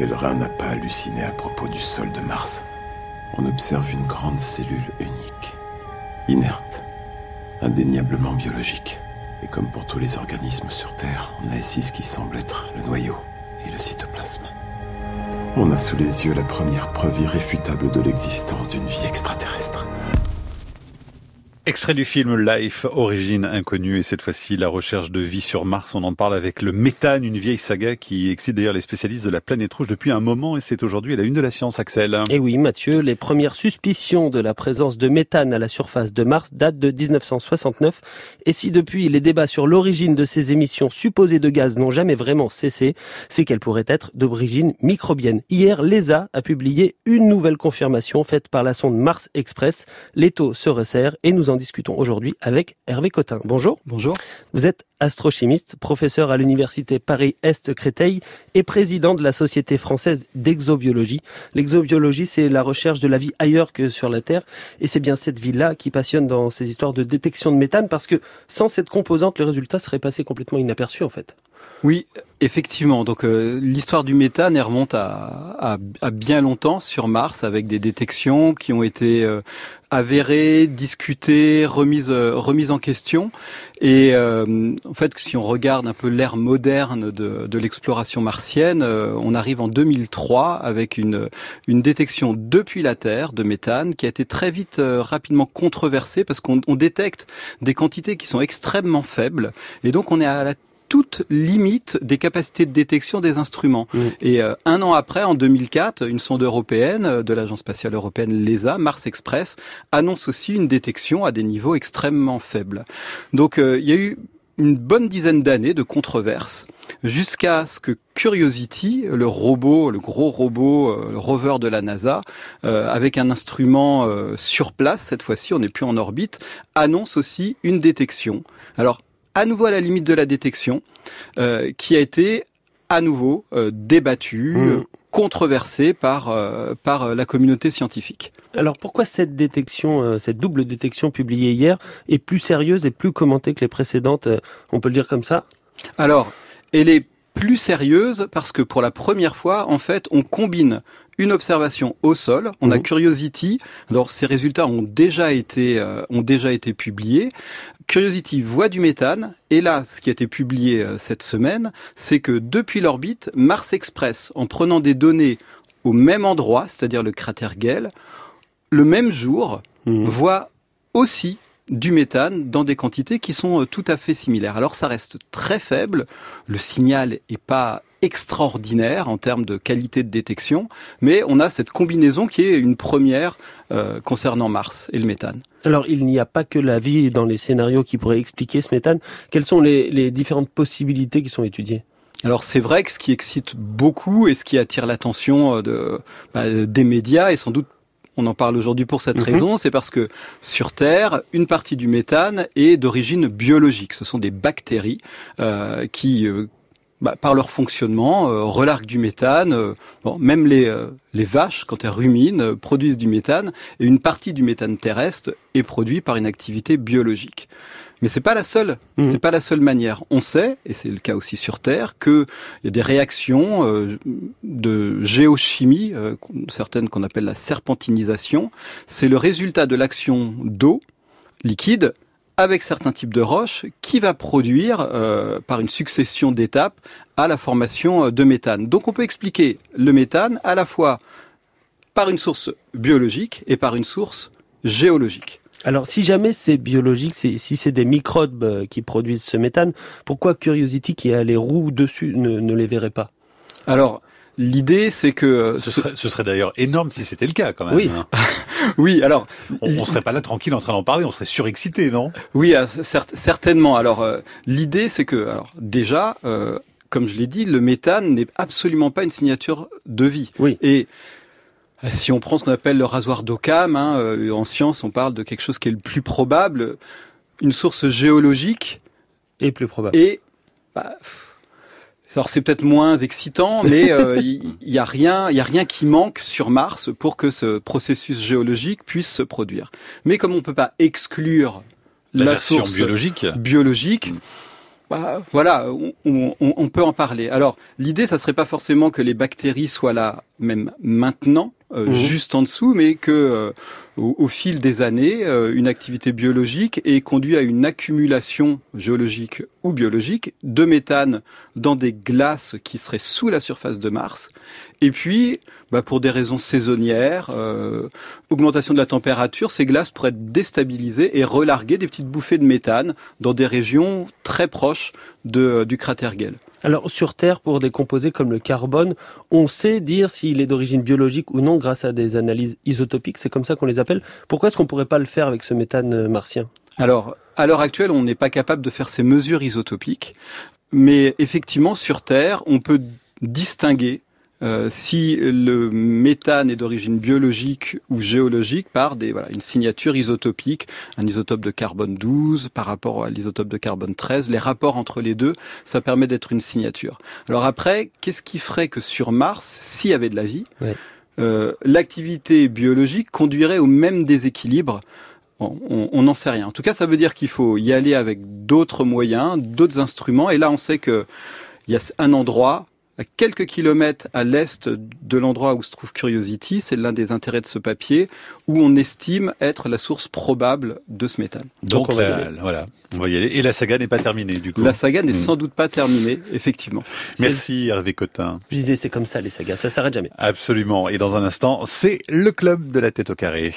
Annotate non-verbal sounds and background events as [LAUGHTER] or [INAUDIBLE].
pèlerin n'a pas halluciné à propos du sol de Mars. On observe une grande cellule unique, inerte, indéniablement biologique. Et comme pour tous les organismes sur Terre, on a ici ce qui semble être le noyau et le cytoplasme. On a sous les yeux la première preuve irréfutable de l'existence d'une vie extraterrestre. Extrait du film Life, origine inconnue, et cette fois-ci la recherche de vie sur Mars. On en parle avec le méthane, une vieille saga qui excite d'ailleurs les spécialistes de la planète rouge depuis un moment, et c'est aujourd'hui la une de la science, Axel. Et oui, Mathieu, les premières suspicions de la présence de méthane à la surface de Mars datent de 1969, et si depuis les débats sur l'origine de ces émissions supposées de gaz n'ont jamais vraiment cessé, c'est qu'elles pourraient être d'origine microbienne. Hier, l'ESA a publié une nouvelle confirmation faite par la sonde Mars Express. L'étau se resserre et nous en discutons aujourd'hui avec Hervé Cotin. Bonjour. Bonjour. Vous êtes astrochimiste, professeur à l'université Paris-Est Créteil et président de la Société française d'exobiologie. L'exobiologie, c'est la recherche de la vie ailleurs que sur la Terre et c'est bien cette vie-là qui passionne dans ces histoires de détection de méthane parce que sans cette composante, le résultat serait passé complètement inaperçu en fait. Oui, effectivement. Donc euh, l'histoire du méthane elle remonte à, à, bien longtemps sur Mars avec des détections qui ont été euh, avérées, discutées, remises, euh, remises en question. Et en fait, si on regarde un peu l'ère moderne de, de l'exploration martienne, on arrive en 2003 avec une, une détection depuis la Terre de méthane qui a été très vite rapidement controversée parce qu'on détecte des quantités qui sont extrêmement faibles. Et donc on est à la toute limite des capacités de détection des instruments. Mmh. Et euh, un an après, en 2004, une sonde européenne euh, de l'Agence spatiale européenne, l'ESA, Mars Express, annonce aussi une détection à des niveaux extrêmement faibles. Donc euh, il y a eu une bonne dizaine d'années de controverses jusqu'à ce que Curiosity, le robot, le gros robot, le rover de la NASA, avec un instrument sur place, cette fois-ci, on n'est plus en orbite, annonce aussi une détection. Alors, à nouveau à la limite de la détection, euh, qui a été à nouveau euh, débattue, mmh. euh, controversée par, par la communauté scientifique. Alors pourquoi cette détection, cette double détection publiée hier est plus sérieuse et plus commentée que les précédentes, on peut le dire comme ça? Alors, elle est plus sérieuse parce que pour la première fois, en fait, on combine une observation au sol. On a mmh. Curiosity. Alors ces résultats ont déjà été euh, ont déjà été publiés. Curiosity voit du méthane. Et là, ce qui a été publié euh, cette semaine, c'est que depuis l'orbite, Mars Express, en prenant des données au même endroit, c'est-à-dire le cratère Gale, le même jour, mmh. voit aussi du méthane dans des quantités qui sont euh, tout à fait similaires. Alors ça reste très faible, le signal est pas extraordinaire en termes de qualité de détection, mais on a cette combinaison qui est une première euh, concernant Mars et le méthane. Alors il n'y a pas que la vie dans les scénarios qui pourraient expliquer ce méthane. Quelles sont les, les différentes possibilités qui sont étudiées? Alors c'est vrai que ce qui excite beaucoup et ce qui attire l'attention euh, de, bah, des médias et sans doute on en parle aujourd'hui pour cette mhm. raison, c'est parce que sur Terre, une partie du méthane est d'origine biologique. Ce sont des bactéries euh, qui, euh, bah, par leur fonctionnement, euh, relarguent du méthane. bon, même les, les vaches, quand elles ruminent, produisent du méthane, et une partie du méthane terrestre est produit par une activité biologique. Mais c'est pas la seule. Mmh. C'est pas la seule manière. On sait, et c'est le cas aussi sur Terre, qu'il y a des réactions euh, de géochimie, euh, certaines qu'on appelle la serpentinisation. C'est le résultat de l'action d'eau liquide avec certains types de roches qui va produire, euh, par une succession d'étapes, à la formation de méthane. Donc on peut expliquer le méthane à la fois par une source biologique et par une source géologique. Alors, si jamais c'est biologique, si c'est des microbes euh, qui produisent ce méthane, pourquoi Curiosity, qui a les roues dessus, ne, les verrait pas? Alors, L'idée, c'est que euh, ce serait, ce serait d'ailleurs énorme si c'était le cas, quand même. Oui, hein. [LAUGHS] oui. Alors, on, on, serait pas là tranquille en train d'en parler, on serait surexcité, non? Oui, euh, certainement. Alors, l'idée, c'est que, alors, déjà, comme je l'ai dit, le méthane n'est absolument pas une signature de vie. Oui. Et si on prend ce qu'on appelle le rasoir d'Occam, hein, euh, en science, on parle de quelque chose qui est le plus probable, une source géologique. Et plus probable. Et, bah, alors c'est peut-être moins excitant, mais euh, [LAUGHS] il n'y a rien, il y a rien qui manque sur Mars pour que ce processus géologique puisse se produire. Mais comme on peut pas exclure la, la source biologique, biologique, bah, voilà, on, peut en parler. Alors, l'idée, ça serait pas forcément que les bactéries soient là même maintenant, euh, mhm. juste en dessous, mais que euh, au, fil des années, euh, une activité biologique ait conduit à une accumulation géologique ou biologique de méthane dans des glaces qui seraient sous la surface de Mars. Et puis, bah, pour des raisons saisonnières, augmentation de la température, ces glaces pourraient être déstabilisées et relarguer des petites bouffées de méthane dans des régions très proches de, du cratère Gale. Alors sur Terre, pour des composés comme le carbone, on sait dire s'il est d'origine biologique ou non grâce à des analyses isotopiques, c'est comme ça qu'on les Pourquoi est-ce qu'on ne pourrait pas le faire avec ce méthane euh, martien? Alors, à l'heure actuelle, on n'est pas capable de faire ces mesures isotopiques, mais effectivement, sur Terre, on peut distinguer euh, si le méthane est d'origine biologique ou géologique par des, voilà, une signature isotopique, un isotope de carbone 12 par rapport à l'isotope de carbone 13. Les rapports entre les deux, ça permet d'être une signature. Alors après, qu'est-ce qui ferait que sur Mars, s'il y avait de la vie, euh, l'activité biologique conduirait au même déséquilibre on n'en sait rien. En tout cas, ça veut dire qu'il faut y aller avec d'autres moyens, d'autres instruments. Et là, on sait que il y a un endroit à quelques kilomètres à l'est de l'endroit où se trouve Curiosity, c'est l'un des intérêts de ce papier, où on estime être la source probable de ce méthane. Donc, on voilà, on va y aller. Et la saga n'est pas terminée du coup. La saga n'est hmm. sans doute pas terminée, effectivement. [LAUGHS] Merci Hervé Cotin. Je disais, c'est comme ça les sagas, ça s'arrête jamais. Absolument. Et dans un instant, c'est le club de la tête au carré.